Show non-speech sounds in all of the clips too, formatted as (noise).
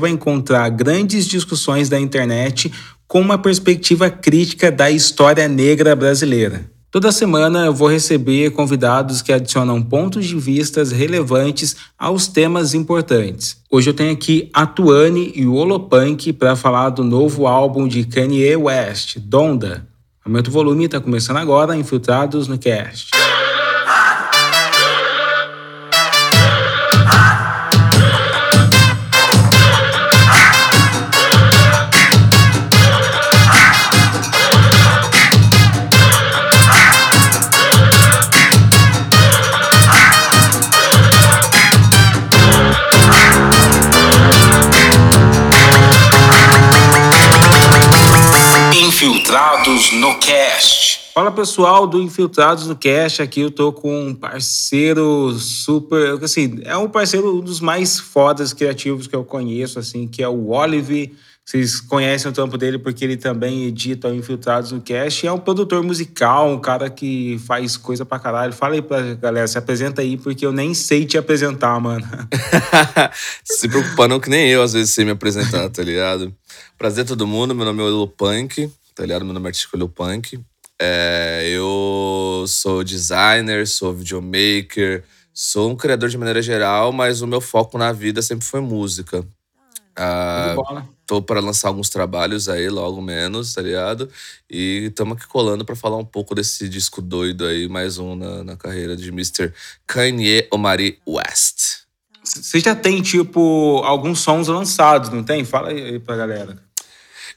vai encontrar grandes discussões da internet com uma perspectiva crítica da história negra brasileira. Toda semana eu vou receber convidados que adicionam pontos de vistas relevantes aos temas importantes. Hoje eu tenho aqui a Tuane e o Olopunk para falar do novo álbum de Kanye West, Donda. Aumenta o volume, está começando agora, Infiltrados no Cast. Infiltrados no Cast. Fala pessoal do Infiltrados no Cast, aqui eu tô com um parceiro super, assim, é um parceiro um dos mais fodas criativos que eu conheço, assim, que é o Olive. Vocês conhecem o trampo dele porque ele também edita o Infiltrados no Cast. É um produtor musical, um cara que faz coisa pra caralho. Fala aí pra galera, se apresenta aí, porque eu nem sei te apresentar, mano. (laughs) se preocupando que nem eu às vezes sei me apresentar, tá ligado? Prazer todo mundo, meu nome é Lilo Punk tá ligado? Meu nome é artístico Punk. É, eu sou designer, sou videomaker, sou um criador de maneira geral, mas o meu foco na vida sempre foi música. Ah, tô para lançar alguns trabalhos aí, logo menos, tá ligado? E estamos aqui colando para falar um pouco desse disco doido aí, mais um na, na carreira de Mr. Kanye Omari West. Você já tem, tipo, alguns sons lançados, não tem? Fala aí pra galera.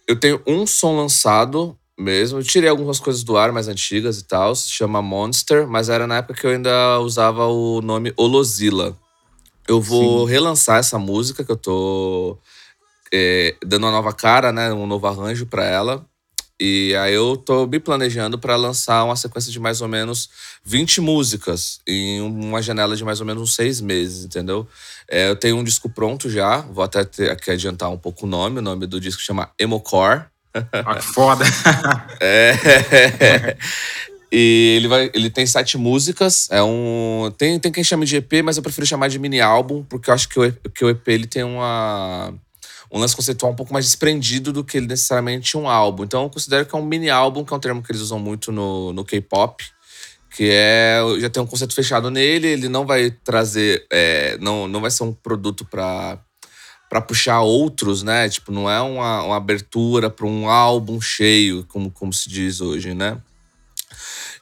Eu tenho um som lançado mesmo. Eu tirei algumas coisas do ar mais antigas e tal. Se chama Monster, mas era na época que eu ainda usava o nome Olozilla. Eu vou Sim. relançar essa música que eu tô é, dando uma nova cara, né? Um novo arranjo para ela. E aí eu tô me planejando para lançar uma sequência de mais ou menos 20 músicas em uma janela de mais ou menos uns seis meses, entendeu? É, eu tenho um disco pronto já, vou até ter, aqui adiantar um pouco o nome. O nome do disco chama Emocore. Ah, que foda! (laughs) é. E ele, vai, ele tem sete músicas. É um. Tem, tem quem chame de EP, mas eu prefiro chamar de mini álbum, porque eu acho que o, que o EP ele tem uma um lance conceitual um pouco mais desprendido do que necessariamente um álbum. Então eu considero que é um mini álbum, que é um termo que eles usam muito no, no K-pop, que é já tem um conceito fechado nele, ele não vai trazer, é, não, não vai ser um produto para para puxar outros, né? Tipo, não é uma, uma abertura para um álbum cheio, como, como se diz hoje, né?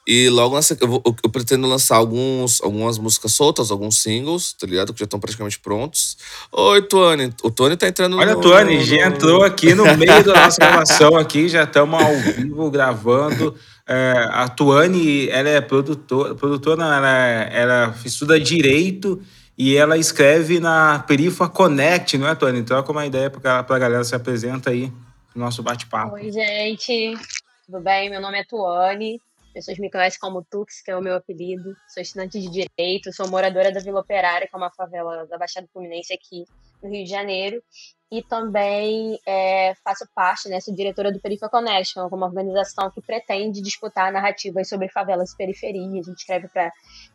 E logo nessa, eu, vou, eu, pretendo lançar alguns, algumas músicas soltas, alguns singles, tá ligado? Que já estão praticamente prontos. Oi, Tony. O Tony tá entrando Olha, no. Olha, Tony, no... já entrou aqui no (laughs) meio da nossa gravação aqui, já estamos ao vivo gravando. É, a Tuane, ela é produtora, produtora não, ela, é, ela estuda direito e ela escreve na Perifa Connect, não é, Tuane? Troca uma ideia para a galera se apresenta aí no nosso bate-papo. Oi, gente. Tudo bem? Meu nome é Tuane. Pessoas me conhecem como Tux, que é o meu apelido. Sou estudante de Direito, sou moradora da Vila Operária, que é uma favela da Baixada Fluminense aqui no Rio de Janeiro. E também é, faço parte, né, sou diretora do Perifa Connection, uma organização que pretende disputar narrativas sobre favelas e periferias. A gente escreve para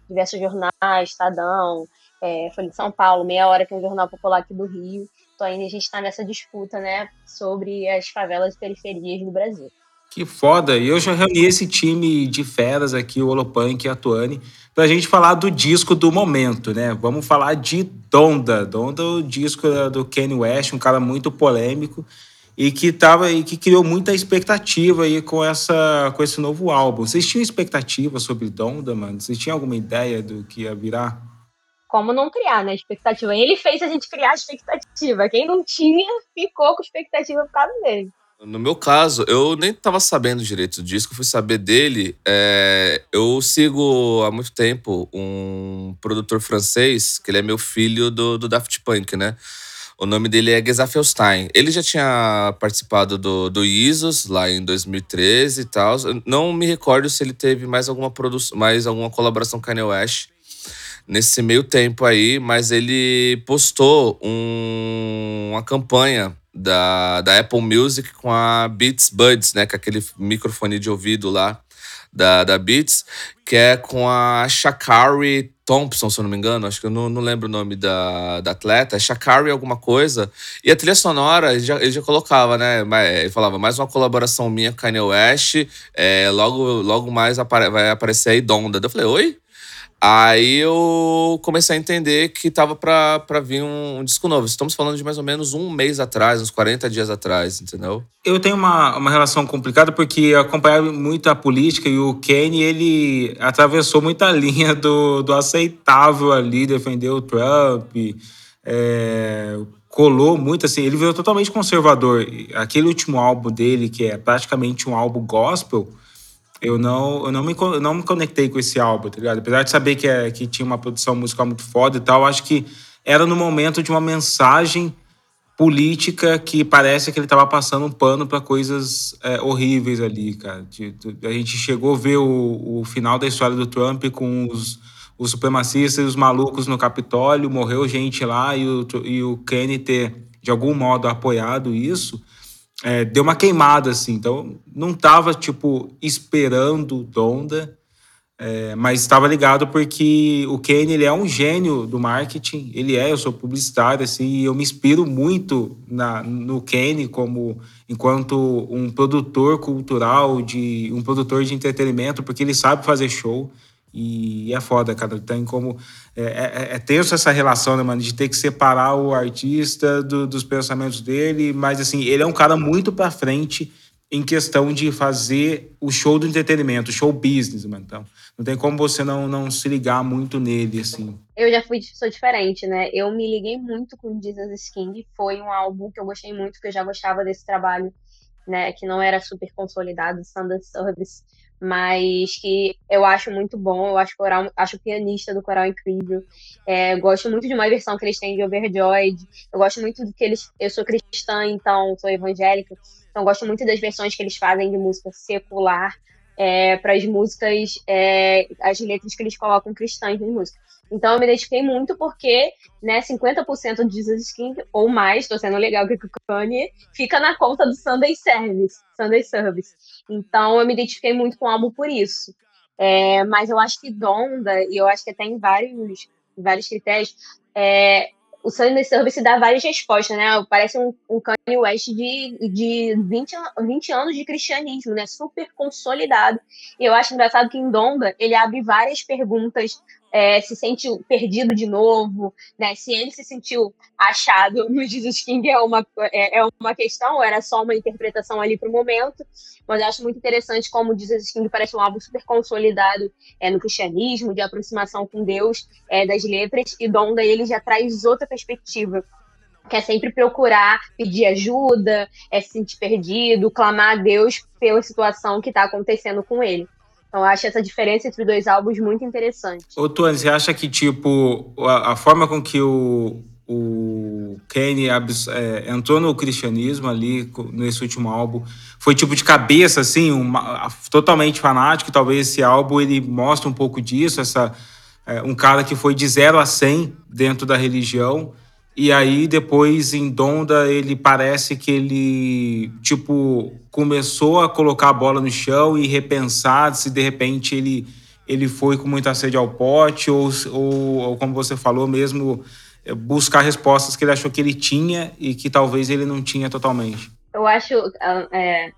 diversos jornais, Estadão, é, Folha de São Paulo, Meia Hora, que é um jornal popular aqui do Rio. Então ainda a gente está nessa disputa né, sobre as favelas e periferias do Brasil. Que foda! E eu já reuni esse time de feras aqui, o Olopunk e a Tuane, pra gente falar do disco do momento, né? Vamos falar de Donda. Donda, o disco do Kanye West, um cara muito polêmico e que tava e que criou muita expectativa aí com essa com esse novo álbum. Vocês tinham expectativa sobre Donda, mano? Vocês tinham alguma ideia do que ia virar? Como não criar, né? Expectativa. Ele fez a gente criar expectativa. Quem não tinha ficou com expectativa por causa dele. No meu caso, eu nem tava sabendo direito disso, eu fui saber dele. É, eu sigo há muito tempo um produtor francês, que ele é meu filho do, do Daft Punk, né? O nome dele é Gezafelstein. Ele já tinha participado do, do ISOS lá em 2013 e tal. Não me recordo se ele teve mais alguma produção, mais alguma colaboração com Kanye West nesse meio tempo aí, mas ele postou um, uma campanha da, da Apple Music com a Beats Buds, né? Com aquele microfone de ouvido lá da, da Beats, que é com a Shakari Thompson, se eu não me engano, acho que eu não, não lembro o nome da, da atleta, é Shakari alguma coisa. E a trilha sonora, ele já, ele já colocava, né? Ele falava, mais uma colaboração minha com Kanye West, é, logo, logo mais apare, vai aparecer aí Donda. Eu falei, oi? Aí eu comecei a entender que tava pra vir um, um, disco novo. Estamos falando de mais ou menos um mês atrás, uns 40 dias atrás, entendeu? Eu tenho uma, uma relação complicada porque eu acompanhava muito a política e o Kenny, ele atravessou muita (laughs) linha do, do aceitável ali, defendeu o Trump, é, colou muito, assim, ele virou totalmente conservador. Aquele último álbum dele, que é praticamente um álbum gospel eu não, eu não, me, eu não me conectei com esse álbum, tá ligado? Apesar de saber que, é, que tinha uma produção musical muito foda e tal, acho que era no momento de uma mensagem política que parece que ele estava passando um pano para coisas é, horríveis ali, cara. A gente chegou a ver o, o final da história do Trump com os, os supremacistas e os malucos no Capitólio, morreu gente lá e o, e o Kenny ter, de algum modo, apoiado isso é, deu uma queimada, assim. Então, não tava, tipo, esperando Donda, é, mas estava ligado porque o Kenny, ele é um gênio do marketing. Ele é, eu sou publicitário, assim, e eu me inspiro muito na, no Kenny como enquanto um produtor cultural, de um produtor de entretenimento, porque ele sabe fazer show. E é foda, cara. Tem como. É, é, é tenso essa relação, né, mano? De ter que separar o artista do, dos pensamentos dele. Mas, assim, ele é um cara muito pra frente em questão de fazer o show do entretenimento, show business, mano. Então, não tem como você não, não se ligar muito nele, assim. Eu já fui sou diferente, né? Eu me liguei muito com Jesus King. Foi um álbum que eu gostei muito, porque eu já gostava desse trabalho, né? Que não era super consolidado, Standard Service mas que eu acho muito bom. Eu acho o coral, acho o pianista do coral incrível. É, gosto muito de uma versão que eles têm de Overjoyed. Eu gosto muito do que eles. Eu sou cristã, então sou evangélica. Então gosto muito das versões que eles fazem de música secular é, para as músicas, é, as letras que eles colocam cristãs nas músicas. Então eu me identifiquei muito porque, né, 50% de King ou mais, tô sendo legal que o Kanye, fica na conta do Sunday Service, Sunday Service. Então eu me identifiquei muito com o álbum por isso. É, mas eu acho que Donda, e eu acho que até em vários, vários critérios, é, o Sunday Service dá várias respostas, né? Parece um, um Kanye West de, de 20, 20 anos de cristianismo, né? Super consolidado. E eu acho engraçado que em Donda ele abre várias perguntas é, se sente perdido de novo, né? Se ele se sentiu achado no Jesus King é uma, é, é uma questão, era só uma interpretação ali para o momento, mas eu acho muito interessante como Jesus King parece um álbum super consolidado é, no cristianismo, de aproximação com Deus, é, das letras, e Donda ele já traz outra perspectiva, que é sempre procurar pedir ajuda, é se sentir perdido, clamar a Deus pela situação que está acontecendo com ele. Então, eu acho essa diferença entre os dois álbuns muito interessante. Ô, Tuane, você acha que, tipo, a, a forma com que o, o Kanye é, entrou no cristianismo ali, nesse último álbum, foi tipo de cabeça, assim, uma, totalmente fanático, talvez esse álbum ele mostre um pouco disso, essa, é, um cara que foi de 0 a 100 dentro da religião, e aí depois em Donda ele parece que ele tipo começou a colocar a bola no chão e repensar se de repente ele ele foi com muita sede ao pote ou, ou, ou como você falou mesmo é, buscar respostas que ele achou que ele tinha e que talvez ele não tinha totalmente. Eu acho ah, é,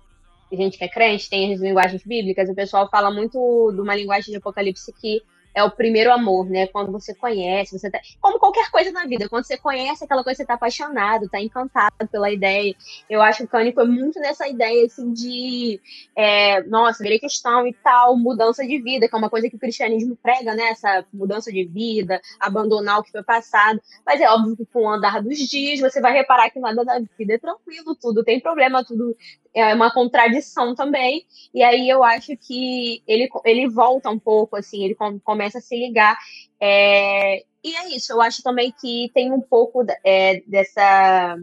gente que é crente tem as linguagens bíblicas. O pessoal fala muito de uma linguagem de Apocalipse que é o primeiro amor, né? Quando você conhece, você tá. Como qualquer coisa na vida, quando você conhece aquela coisa, você tá apaixonado, tá encantado pela ideia. Eu acho que o Kanye foi muito nessa ideia, assim, de. É, nossa, virei questão e tal, mudança de vida, que é uma coisa que o cristianismo prega, né? Essa mudança de vida, abandonar o que foi passado. Mas é óbvio que com o andar dos dias, você vai reparar que nada da vida é tranquilo, tudo tem problema, tudo é uma contradição também. E aí eu acho que ele, ele volta um pouco, assim, ele começa a se ligar. É, e é isso, eu acho também que tem um pouco é, dessa.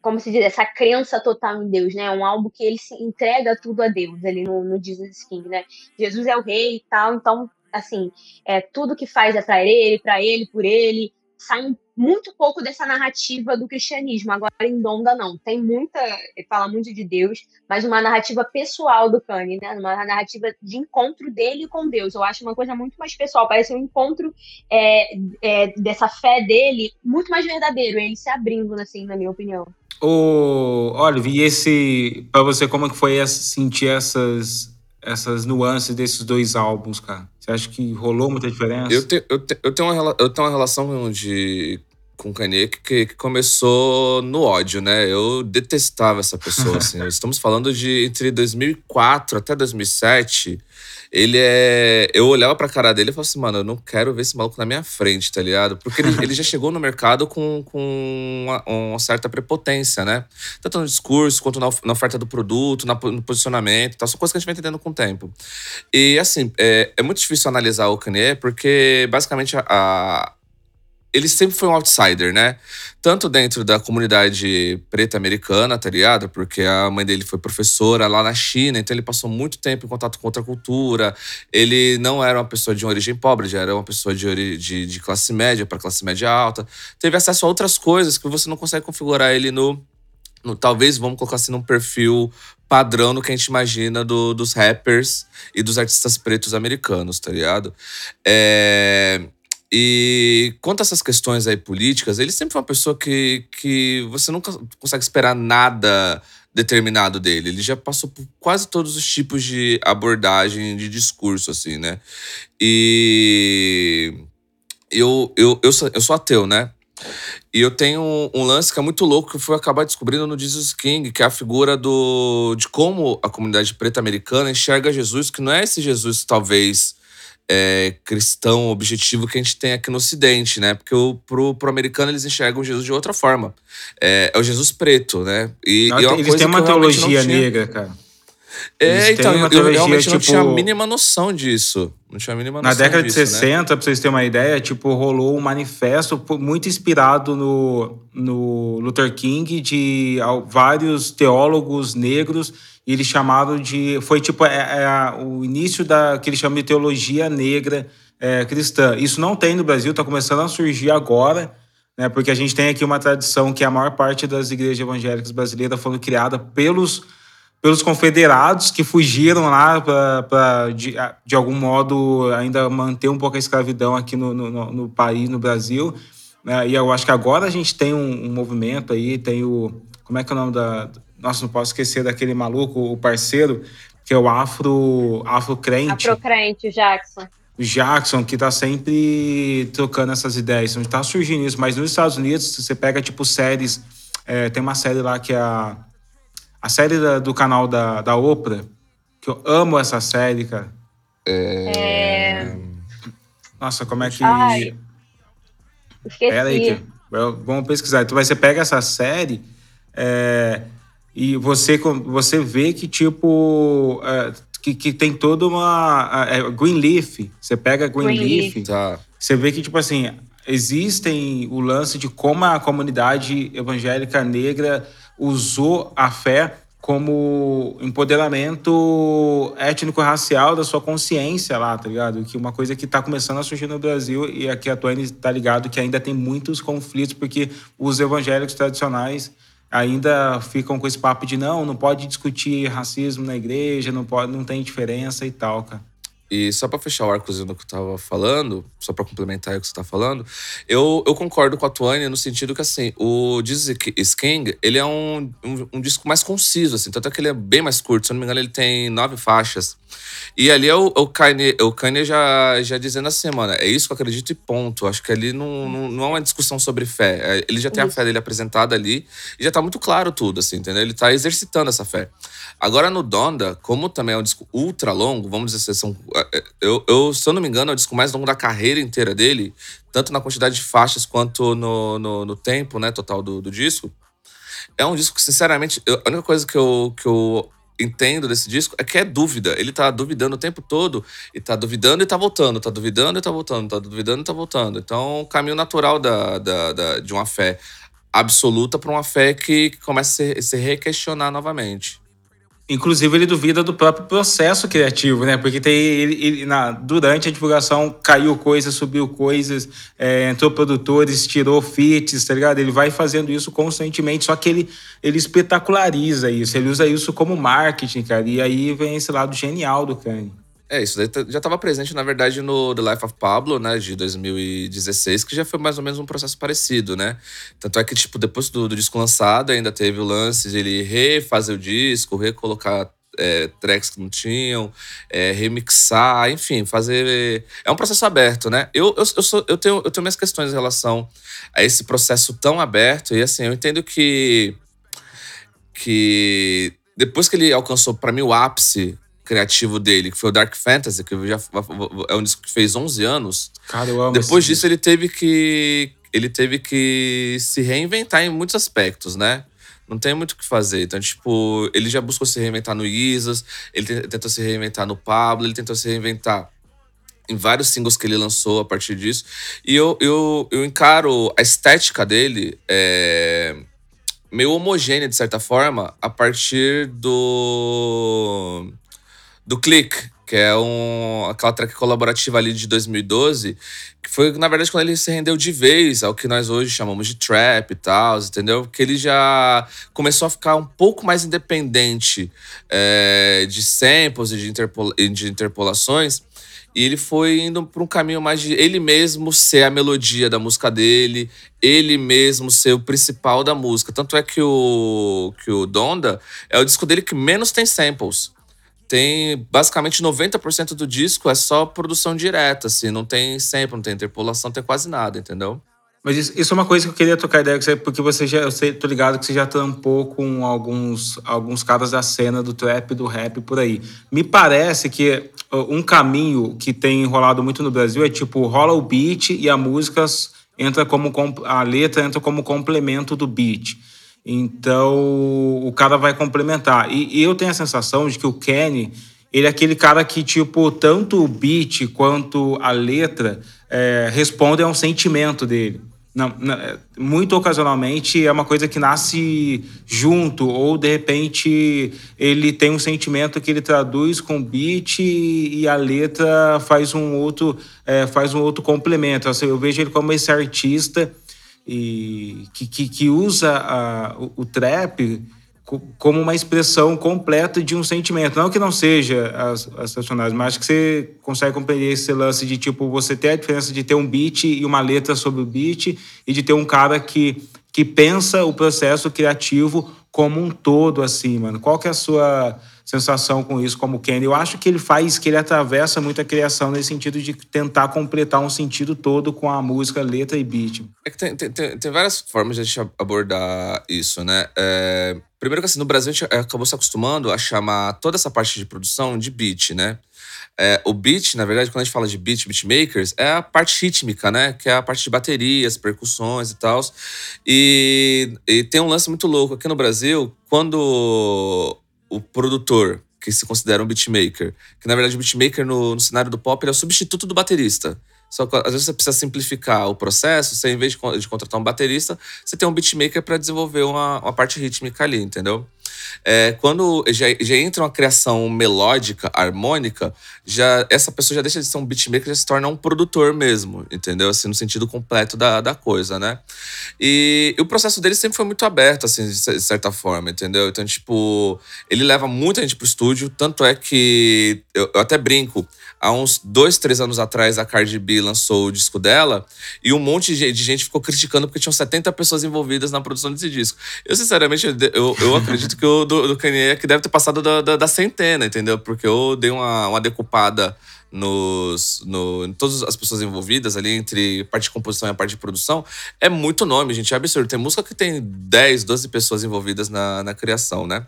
Como se diz, essa crença total em Deus, né? Um álbum que ele se entrega tudo a Deus ali no, no Jesus King, né? Jesus é o rei e tal, então, assim, é, tudo que faz é pra ele, para ele, por ele, sai muito pouco dessa narrativa do cristianismo. Agora, em Donda, não. Tem muita. Fala muito de Deus, mas uma narrativa pessoal do Kanye, né? Uma narrativa de encontro dele com Deus. Eu acho uma coisa muito mais pessoal. Parece um encontro é, é, dessa fé dele muito mais verdadeiro. Ele se abrindo, assim, na minha opinião. O, olha, vi esse. Pra você, como é que foi sentir essas, essas nuances desses dois álbuns, cara? Você acha que rolou muita diferença? Eu, te, eu, te, eu, tenho, uma, eu tenho uma relação de, com Kanye que, que começou no ódio, né? Eu detestava essa pessoa, (laughs) assim. Estamos falando de entre 2004 até 2007 ele é. Eu olhava pra cara dele e falava assim, mano, eu não quero ver esse maluco na minha frente, tá ligado? Porque ele, ele já chegou no mercado com, com uma, uma, certa prepotência, né? Tanto no discurso quanto na, na oferta do produto, na, no posicionamento tal. São coisas que a gente vai entendendo com o tempo. E assim, é, é muito difícil analisar o Kanye, porque basicamente a ele sempre foi um outsider, né? Tanto dentro da comunidade preta americana, tá ligado? Porque a mãe dele foi professora lá na China, então ele passou muito tempo em contato com outra cultura. Ele não era uma pessoa de origem pobre, já era uma pessoa de, de, de classe média para classe média alta. Teve acesso a outras coisas que você não consegue configurar ele no, no talvez, vamos colocar assim, num perfil padrão no que a gente imagina do, dos rappers e dos artistas pretos americanos, tá ligado? É e quanto a essas questões aí políticas, ele sempre foi uma pessoa que, que você nunca consegue esperar nada determinado dele. Ele já passou por quase todos os tipos de abordagem, de discurso, assim, né? E eu, eu, eu, sou, eu sou ateu, né? E eu tenho um, lance que é muito louco que eu fui acabar descobrindo no Jesus King, que é a figura do, de como a comunidade preta americana enxerga Jesus, que não é esse Jesus, talvez é, cristão objetivo que a gente tem aqui no Ocidente, né? Porque o, pro, pro americano eles enxergam Jesus de outra forma. É, é o Jesus preto, né? E, não, e é eles têm uma teologia negra, cara. É, então, eu, eu realmente tipo, não tinha a mínima noção disso. Não tinha a mínima noção Na década disso, de 60, né? pra vocês terem uma ideia, tipo, rolou um manifesto muito inspirado no, no Luther King de vários teólogos negros e eles chamaram de. Foi tipo é, é, o início da que eles chamam de teologia negra é, cristã. Isso não tem no Brasil, está começando a surgir agora, né, porque a gente tem aqui uma tradição que a maior parte das igrejas evangélicas brasileiras foram criadas pelos, pelos confederados que fugiram lá para, de, de algum modo, ainda manter um pouco a escravidão aqui no, no, no país, no Brasil. Né, e eu acho que agora a gente tem um, um movimento aí, tem o. Como é que é o nome da nossa, não posso esquecer daquele maluco, o parceiro, que é o afro, afro crente. Afro crente, o Jackson. O Jackson, que tá sempre trocando essas ideias. Então tá surgindo isso. Mas nos Estados Unidos, você pega, tipo, séries. É, tem uma série lá que é a. A série da, do canal da, da Oprah, que eu amo essa série, cara. É. Nossa, como é que. Ai, esqueci. Pera aí, que... vamos pesquisar. Então, você pega essa série. É, e você, você vê que, tipo, é, que, que tem toda uma. É, Greenleaf. Você pega Greenleaf, Green tá. você vê que, tipo assim, existem o lance de como a comunidade evangélica negra usou a fé como empoderamento étnico-racial da sua consciência lá, tá ligado? Que uma coisa que tá começando a surgir no Brasil e aqui a Twain tá ligado que ainda tem muitos conflitos porque os evangélicos tradicionais ainda ficam com esse papo de não, não pode discutir racismo na igreja, não pode, não tem diferença e tal, cara. E só para fechar o arcozinho do que eu tava falando, só para complementar o que você tá falando, eu, eu concordo com a Tuane no sentido que, assim, o is King, ele é um, um, um, disco mais conciso, assim, tanto é que ele é bem mais curto, se eu não me engano ele tem nove faixas. E ali é o, o Kanye, o Kanye já, já dizendo assim, mano, é isso que eu acredito e ponto. Acho que ali não, não, não é uma discussão sobre fé. É, ele já tem a fé dele apresentada ali e já tá muito claro tudo, assim, entendeu? Ele tá exercitando essa fé. Agora no Donda, como também é um disco ultra longo, vamos dizer assim, são, é, é, eu, eu, se eu não me engano, é o disco mais longo da carreira inteira dele, tanto na quantidade de faixas quanto no, no, no tempo, né, total do, do disco. É um disco que, sinceramente, eu, a única coisa que eu, que eu entendo desse disco é que é dúvida. Ele tá duvidando o tempo todo. E tá duvidando e tá voltando, tá duvidando e tá voltando, tá duvidando e tá voltando. Então, o caminho natural da, da, da de uma fé absoluta para uma fé que, que começa a se, se requestionar novamente. Inclusive, ele duvida do próprio processo criativo, né? Porque tem, ele, ele na, durante a divulgação caiu coisas, subiu coisas, é, entrou produtores, tirou feats, tá ligado? Ele vai fazendo isso constantemente, só que ele, ele espetaculariza isso, ele usa isso como marketing, cara. E aí vem esse lado genial do Kanye. É, isso daí tá, já estava presente, na verdade, no The Life of Pablo, né, de 2016, que já foi mais ou menos um processo parecido, né? Tanto é que, tipo, depois do, do disco lançado, ainda teve o lance de ele refazer o disco, recolocar é, tracks que não tinham, é, remixar, enfim, fazer. É um processo aberto, né? Eu, eu, eu, sou, eu, tenho, eu tenho minhas questões em relação a esse processo tão aberto, e assim, eu entendo que. que depois que ele alcançou, para mim, o ápice criativo dele, que foi o Dark Fantasy, que já é um disco que fez 11 anos. Cara, eu amo Depois disso, ele teve que ele teve que se reinventar em muitos aspectos, né? Não tem muito o que fazer. Então, tipo, ele já buscou se reinventar no Isas, ele tentou se reinventar no Pablo, ele tentou se reinventar em vários singles que ele lançou a partir disso. E eu, eu, eu encaro a estética dele é, meio homogênea, de certa forma, a partir do do Click, que é um, aquela track colaborativa ali de 2012, que foi, na verdade, quando ele se rendeu de vez ao que nós hoje chamamos de trap e tal, entendeu? Que ele já começou a ficar um pouco mais independente é, de samples e de, de interpolações. E ele foi indo para um caminho mais de ele mesmo ser a melodia da música dele, ele mesmo ser o principal da música. Tanto é que o, que o Donda é o disco dele que menos tem samples tem basicamente 90% do disco é só produção direta, assim, não tem sempre, não tem interpolação, tem quase nada, entendeu? Mas isso, isso, é uma coisa que eu queria tocar ideia, porque você já, eu sei, tô ligado que você já tampou com alguns, alguns caras da cena do trap, do rap por aí. Me parece que um caminho que tem rolado muito no Brasil é tipo, rola o beat e a música entra como a letra entra como complemento do beat. Então, o cara vai complementar. E, eu tenho a sensação de que o Kenny, ele é aquele cara que, tipo, tanto o beat quanto a letra é, respondem a um sentimento dele. Não, não, muito ocasionalmente é uma coisa que nasce junto, ou de repente ele tem um sentimento que ele traduz com beat e, e a letra faz um outro, é, faz um outro complemento. Assim, eu vejo ele como esse artista e que, que, que usa a, o, o, trap como uma expressão completa de um sentimento. Não que não seja as, as personagens, mas acho que você consegue compreender esse lance de tipo você ter a diferença de ter um beat e uma letra sobre o beat e de ter um cara que, que pensa o processo criativo como um todo, assim, mano. Qual que é a sua sensação com isso como Kenny. Eu acho que ele faz, que ele atravessa muito a criação nesse sentido de tentar completar um sentido todo com a música, letra e beat. É que tem, tem, tem várias formas de a gente abordar isso, né? É, primeiro que assim, no Brasil a gente acabou se acostumando a chamar toda essa parte de produção de beat, né? É, o beat, na verdade, quando a gente fala de beat, beatmakers, é a parte rítmica, né? Que é a parte de baterias, percussões e tal. E, e tem um lance muito louco. Aqui no Brasil, quando o produtor, que se considera um beatmaker, que na verdade o beatmaker no, no cenário do pop é o substituto do baterista. Só que às vezes você precisa simplificar o processo, você, em vez de, de contratar um baterista, você tem um beatmaker para desenvolver uma, uma parte rítmica ali, entendeu? É, quando já, já entra uma criação melódica, harmônica, já essa pessoa já deixa de ser um beatmaker, já se torna um produtor mesmo, entendeu? Assim, no sentido completo da, da coisa, né? E, e o processo dele sempre foi muito aberto, assim, de certa forma, entendeu? Então, tipo, ele leva muita gente pro estúdio, tanto é que eu, eu até brinco há uns dois, três anos atrás, a Cardi B lançou o disco dela e um monte de gente ficou criticando porque tinham 70 pessoas envolvidas na produção desse disco. Eu, sinceramente, eu, eu acredito que do, do Kanye é que deve ter passado da, da, da, centena, entendeu? Porque eu dei uma, uma decupada nos, no, em todas as pessoas envolvidas ali, entre parte de composição e a parte de produção, é muito nome, gente. É absurdo. Tem música que tem 10, 12 pessoas envolvidas na, na criação, né?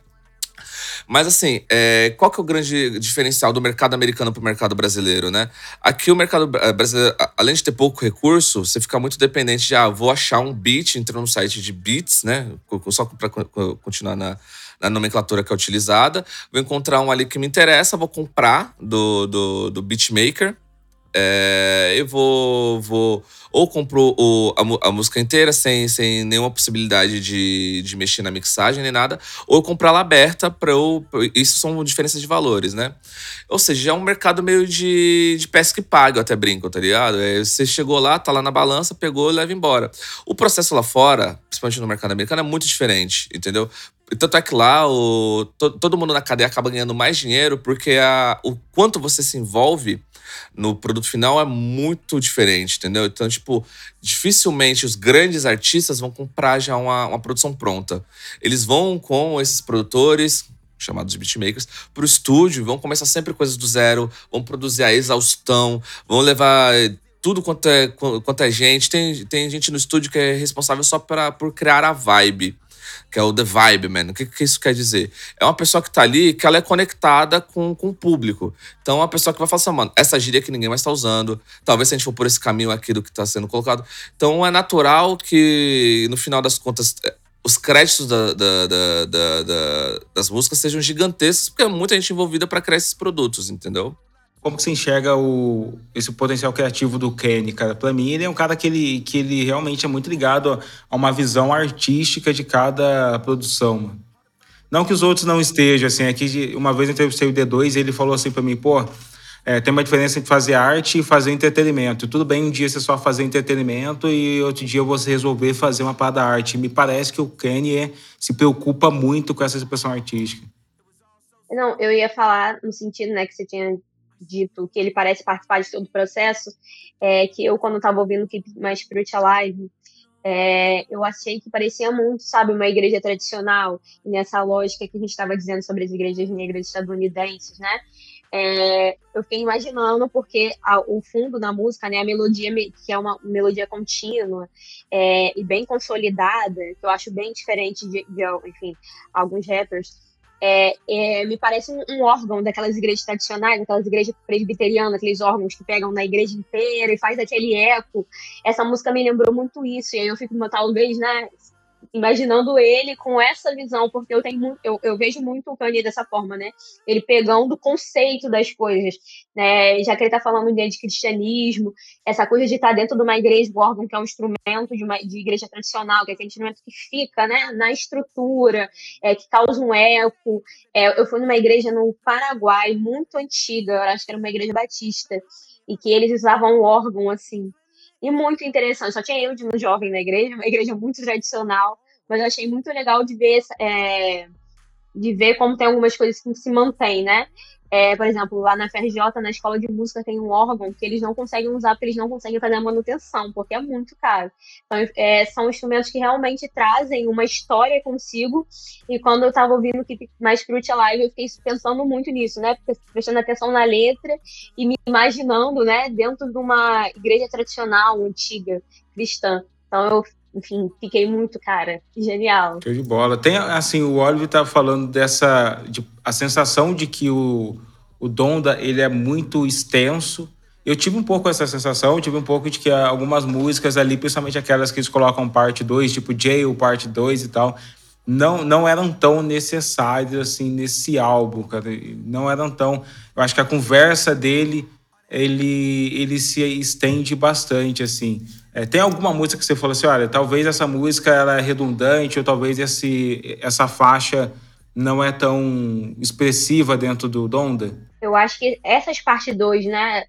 Mas assim, é, qual que é o grande diferencial do mercado americano para o mercado brasileiro, né? Aqui o mercado eh, brasileiro, além de ter pouco recurso, você fica muito dependente de, ah, vou achar um beat, entro no site de beats, né? Só para continuar na, na nomenclatura que é utilizada. Vou encontrar um ali que me interessa, vou comprar do, do, do beatmaker é, eu vou, vou ou compro o, a, a, música inteira sem, sem nenhuma possibilidade de, de mexer na mixagem nem nada, ou eu compro ela aberta para eu. Isso são diferenças de valores, né? Ou seja, é um mercado meio de, de pesca e paga, eu até brinco, tá ligado? É, você chegou lá, tá lá na balança, pegou e leva embora. O processo lá fora, principalmente no mercado americano, é muito diferente, entendeu? Tanto é que lá o, to, todo mundo na cadeia acaba ganhando mais dinheiro porque a, o quanto você se envolve no produto final é muito diferente, entendeu? Então, tipo, dificilmente os grandes artistas vão comprar já uma, uma produção pronta. Eles vão com esses produtores, chamados de beatmakers, pro estúdio, vão começar sempre coisas do zero, vão produzir a exaustão, vão levar tudo quanto é, quanto é gente. Tem, tem gente no estúdio que é responsável só pra, por criar a vibe que é o The Vibe Man. O que, que isso quer dizer? É uma pessoa que tá ali que ela é conectada com, com o público. Então, é uma pessoa que vai falar assim, mano, essa gíria que ninguém mais tá usando. Talvez se a gente for por esse caminho aqui do que tá sendo colocado. Então, é natural que, no final das contas, é, os créditos da, da, da, das músicas sejam gigantescos, porque é muita gente envolvida para criar esses produtos, entendeu? Como que você enxerga o, esse potencial criativo do Kenny, cara? Pra mim, ele é um cara que ele, que ele realmente é muito ligado a uma visão artística de cada produção. Não que os outros não estejam, assim, é que uma vez eu entrevistei o D2 e ele falou assim para mim, pô, é, tem uma diferença entre fazer arte e fazer entretenimento. Tudo bem um dia você só fazer entretenimento e outro dia você resolver fazer uma parada arte. Me parece que o Kenny é, se preocupa muito com essa expressão artística. Não, eu ia falar no sentido, né, que você tinha dito que ele parece participar de todo o processo, é, que eu, quando estava ouvindo o Keep My Spirit Alive, é, eu achei que parecia muito, sabe, uma igreja tradicional, nessa lógica que a gente estava dizendo sobre as igrejas negras estadunidenses, né? É, eu fiquei imaginando porque a, o fundo da música, né, a melodia que é uma melodia contínua é, e bem consolidada, que eu acho bem diferente de, de enfim, alguns rappers, é, é, me parece um, um, órgão daquelas igrejas tradicionais, daquelas igrejas presbiterianas, aqueles órgãos que pegam na igreja inteira e faz aquele eco. Essa música me lembrou muito isso, e aí eu fico, talvez, né, imaginando ele com essa visão, porque eu tenho eu, eu vejo muito o Kanye dessa forma, né? Ele pegando o conceito das coisas, né? Já que ele tá falando de, cristianismo, essa coisa de estar tá dentro de uma igreja, o órgão que é um instrumento de uma de igreja tradicional, que é aquele instrumento que fica, né, na estrutura, é, que causa um eco. É, eu fui numa igreja no Paraguai, muito antiga, eu acho que era uma igreja batista, e que eles usavam um órgão assim e muito interessante. Só tinha eu de um jovem na igreja, uma igreja muito tradicional, mas eu achei muito legal de ver, é, de ver como tem algumas coisas que se mantêm, né? É, por exemplo, lá na FRJ, na escola de música, tem um órgão que eles não conseguem usar porque eles não conseguem fazer a manutenção, porque é muito caro. Então, é, são instrumentos que realmente trazem uma história consigo. E quando eu estava ouvindo o Keep My Alive, eu fiquei pensando muito nisso, né? Prestando atenção na letra e me imaginando, né, dentro de uma igreja tradicional, antiga, cristã. Então, eu enfim, fiquei muito, cara, genial. Show de bola. Tem, assim, o Oliver tá falando dessa, de, a sensação de que o, o Donda, ele é muito extenso. Eu tive um pouco essa sensação, tive um pouco de que algumas músicas ali, principalmente aquelas que eles colocam parte 2, tipo Jail, parte 2 e tal, não, não eram tão necessárias, assim, nesse álbum, cara. Não eram tão... Eu acho que a conversa dele, ele, ele se estende bastante, assim. É, tem alguma música que você falou assim, olha, talvez essa música ela é redundante ou talvez esse, essa faixa não é tão expressiva dentro do Donda? Eu acho que essas parte 2, né,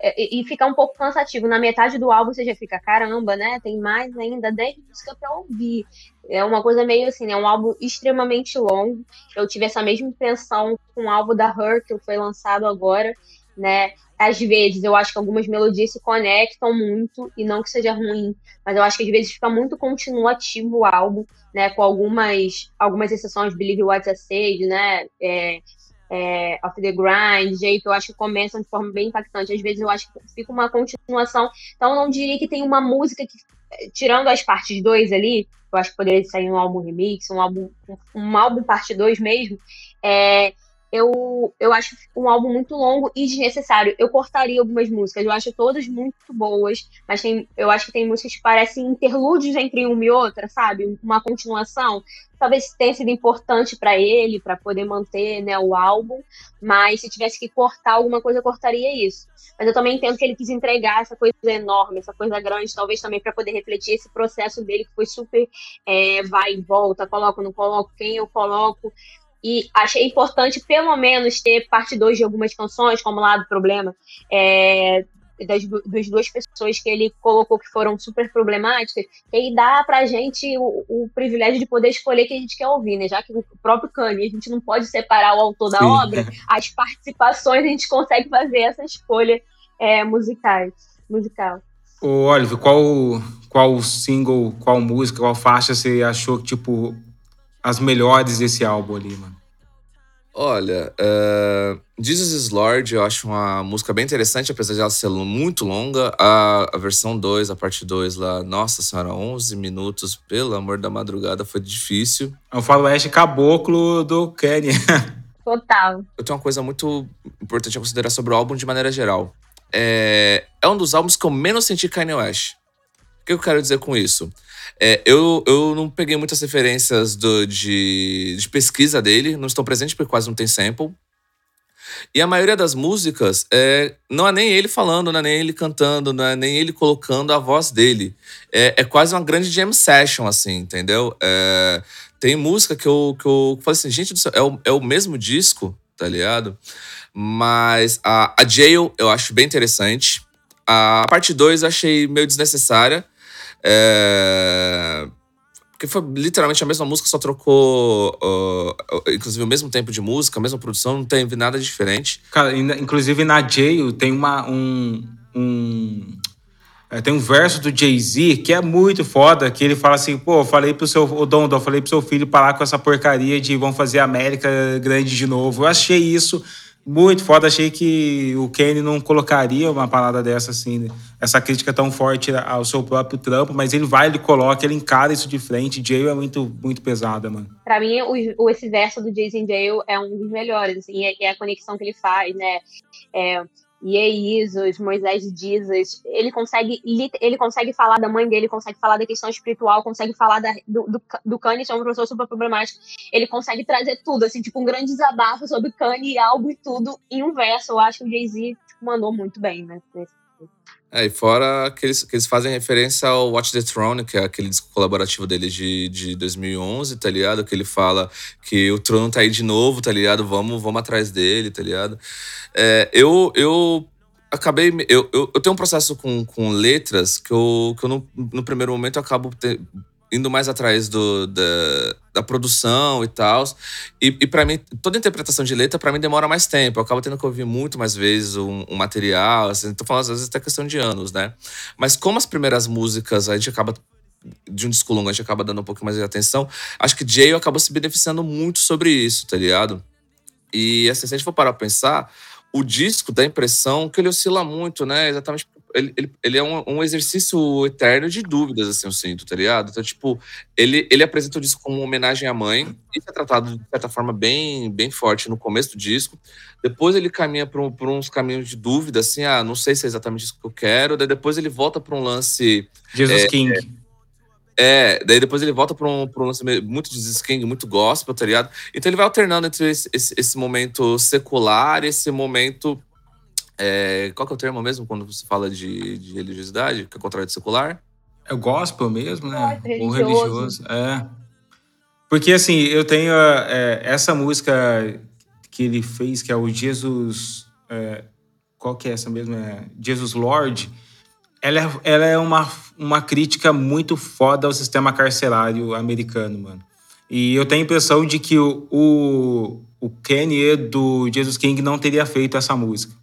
é, e fica um pouco cansativo. Na metade do álbum você já fica, caramba, né? Tem mais ainda 10 músicas pra ouvir. É uma coisa meio assim, é um álbum extremamente longo. Eu tive essa mesma impressão com o álbum da Her, que foi lançado agora, né? Às vezes eu acho que algumas melodias se conectam muito, e não que seja ruim, mas eu acho que às vezes fica muito continuativo o álbum, né? Com algumas, algumas exceções, Believe What I né? É, é, Off the Grind, jeito, eu acho que começam de forma bem impactante. Às vezes eu acho que fica uma continuação. Então eu não diria que tem uma música que, tirando as partes 2 ali, eu acho que poderia sair um álbum remix, um álbum, um álbum parte 2 mesmo. É, eu, eu acho um álbum muito longo e desnecessário. Eu cortaria algumas músicas, eu acho todas muito boas, mas tem, eu acho que tem músicas que parecem interlúdios entre uma e outra, sabe? Uma continuação. Talvez tenha sido importante para ele, para poder manter né, o álbum, mas se tivesse que cortar alguma coisa, eu cortaria isso. Mas eu também entendo que ele quis entregar essa coisa enorme, essa coisa grande, talvez também para poder refletir esse processo dele que foi super é, vai e volta, coloco, não coloco, quem eu coloco. E achei importante, pelo menos, ter parte 2 de algumas canções, como lá do problema, é, das, das, duas pessoas que ele colocou que foram super problemáticas, que aí dá pra gente o, o, privilégio de poder escolher quem a gente quer ouvir, né? Já que o próprio Kanye, a gente não pode separar o autor da Sim. obra, as participações a gente consegue fazer essa escolha é, musical. musical. Ô, Oliver, qual, qual single, qual música, qual faixa você achou que, tipo, as melhores desse álbum ali, mano? Olha, uh, Jesus is Lord eu acho uma música bem interessante, apesar de ela ser muito longa. A, a versão 2, a parte 2 lá, nossa senhora, 11 minutos, pelo amor da madrugada, foi difícil. É o faroeste caboclo do Kenny. (laughs) Total. Eu tenho uma coisa muito importante a considerar sobre o álbum de maneira geral. É, é um dos álbuns que eu menos senti Kanye West. O que eu quero dizer com isso? É, eu, eu não peguei muitas referências do, de, de pesquisa dele, não estão presentes porque quase não tem sample. E a maioria das músicas é, não é nem ele falando, não é nem ele cantando, não é nem ele colocando a voz dele. É, é quase uma grande jam session, assim, entendeu? É, tem música que eu, que eu falei assim, gente do céu, é o, é o mesmo disco, tá ligado? Mas a, a Jail eu acho bem interessante. A parte 2 eu achei meio desnecessária. É... Porque foi literalmente a mesma música, só trocou, uh, inclusive, o mesmo tempo de música, a mesma produção, não teve nada diferente. Cara, inclusive na Jail tem uma, um, um é, tem um verso do Jay-Z que é muito foda, que ele fala assim, pô, falei pro seu, o Dom, falei pro seu filho parar com essa porcaria de vão fazer a América grande de novo. Eu achei isso muito foda. Achei que o Kenny não colocaria uma parada dessa, assim, essa crítica tão forte ao seu próprio trampo, mas ele vai, ele coloca, ele encara isso de frente. Jay é muito, muito pesada, mano. Pra mim, o, esse verso do Jason Dale é um dos melhores, assim, é, é a conexão que ele faz, né? É, Ieisos, Moisés Jesus, ele consegue ele consegue falar da mãe dele, consegue falar da questão espiritual, consegue falar da, do, Kanye, é um professor super problemático, ele consegue trazer tudo, assim, tipo um grande desabafo sobre Kanye, algo e tudo em um verso. Eu acho que o Jay-Z tipo, mandou muito bem, né? É, e fora que eles, que eles fazem referência ao Watch the Throne, que é aquele disco colaborativo dele de, de 2011, tá ligado? Que ele fala que o trono tá aí de novo, tá ligado? Vamos, vamos atrás dele, tá ligado? É, eu, eu acabei. Eu, eu, eu, tenho um processo com, com letras que eu, que eu no, no primeiro momento eu acabo te, indo mais atrás do, da, da produção e tal. E, e para mim, toda interpretação de letra, para mim, demora mais tempo. Eu acabo tendo que ouvir muito mais vezes um, um material. Assim, tô falando, às vezes, até questão de anos, né? Mas como as primeiras músicas a gente acaba de um disco longo, a gente acaba dando um pouco mais de atenção. Acho que Jay acabou se beneficiando muito sobre isso, tá ligado? E assim, se a gente for parar pra pensar, o disco dá a impressão que ele oscila muito, né? Exatamente ele, ele, ele é um, um, exercício eterno de dúvidas, assim, eu sinto, tá ligado? Então, tipo, ele, ele apresenta o disco como uma homenagem à mãe. Isso é tratado de certa forma bem, bem forte no começo do disco. Depois ele caminha por, por uns caminhos de dúvida, assim, ah, não sei se é exatamente isso que eu quero. Daí depois ele volta para um lance. Jesus é, King. É, daí depois ele volta para um, pra um lance muito Jesus King, muito gospel, tá ligado? Então ele vai alternando entre esse, esse, esse momento secular e esse momento é, qual que é o termo mesmo quando você fala de, de religiosidade, que é contrário de secular? É o gospel mesmo, né? É, o religioso. É. Porque, assim, eu tenho é, essa música que ele fez, que é o Jesus. É, qual que é essa mesmo? É Jesus Lord. Ela é, ela é uma, uma crítica muito foda ao sistema carcerário americano, mano. E eu tenho a impressão de que o, o, o Kenny do Jesus King não teria feito essa música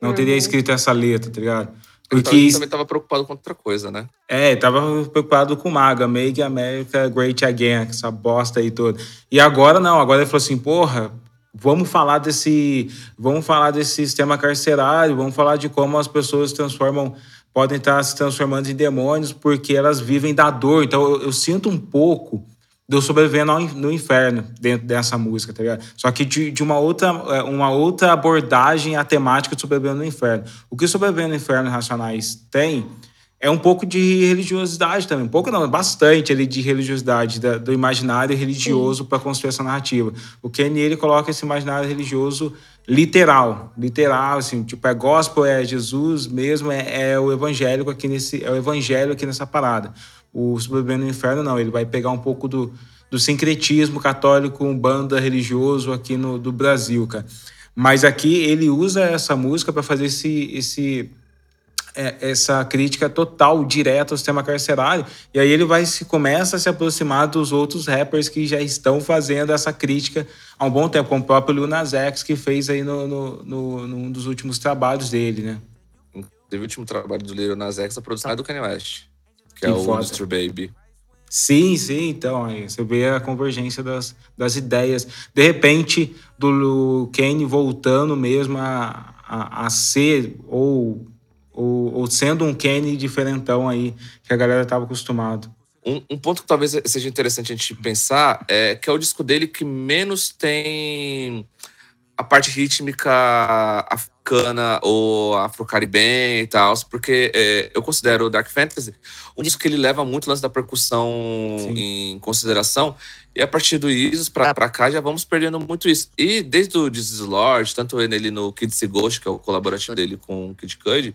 não uhum. teria escrito essa letra, tá ligado? Porque ele também estava preocupado com outra coisa, né? É, tava preocupado com Maga, Make America Great Again, essa bosta aí toda. E agora não, agora ele falou assim, porra, vamos falar desse, vamos falar desse sistema carcerário, vamos falar de como as pessoas se transformam, podem estar se transformando em demônios porque elas vivem da dor. Então eu, eu sinto um pouco do Sobrevivendo no Inferno dentro dessa música, tá ligado? Só que de, de uma, outra, é, uma outra abordagem à temática do Sobrevivendo no Inferno. O que Sobrevivendo no Inferno Racionais tem é um pouco de religiosidade também. Um pouco não, bastante ali de religiosidade, da, do imaginário religioso para construir essa narrativa. O Kenny, ele coloca esse imaginário religioso literal, literal, assim, tipo, é gospel, é Jesus mesmo, é, é o evangélico aqui nesse, é o evangelho aqui nessa parada. O Sobrevivendo no Inferno, não. Ele vai pegar um pouco do, do sincretismo católico, um banda religioso aqui no, do Brasil, cara. Mas aqui ele usa essa música para fazer esse, esse, é, essa crítica total, direta ao sistema carcerário. E aí ele vai se começa a se aproximar dos outros rappers que já estão fazendo essa crítica há um bom tempo, como o próprio Lil X, que fez aí no, no, no, num dos últimos trabalhos dele, né? Teve o último trabalho do Lil X, a produção é do Kanye West que, é o. Mr. Baby. Sim, sim, então, aí você vê a convergência das, das ideias. De repente, do Kane voltando mesmo a, a, a ser, ou, ou, ou, sendo um Kane diferentão aí, que a galera estava acostumado. Um, um, ponto que talvez seja interessante a gente pensar é que é o disco dele que menos tem a parte rítmica africana ou afro-caribenha e tal, porque é, eu considero o Dark Fantasy um disco que ele leva muito o lance da percussão Sim. em consideração, e a partir do Isis pra, pra cá já vamos perdendo muito isso. E desde o Jesus Lord, tanto ele no Kid Ghost, que é o colaborativo dele com o Kid Cudi,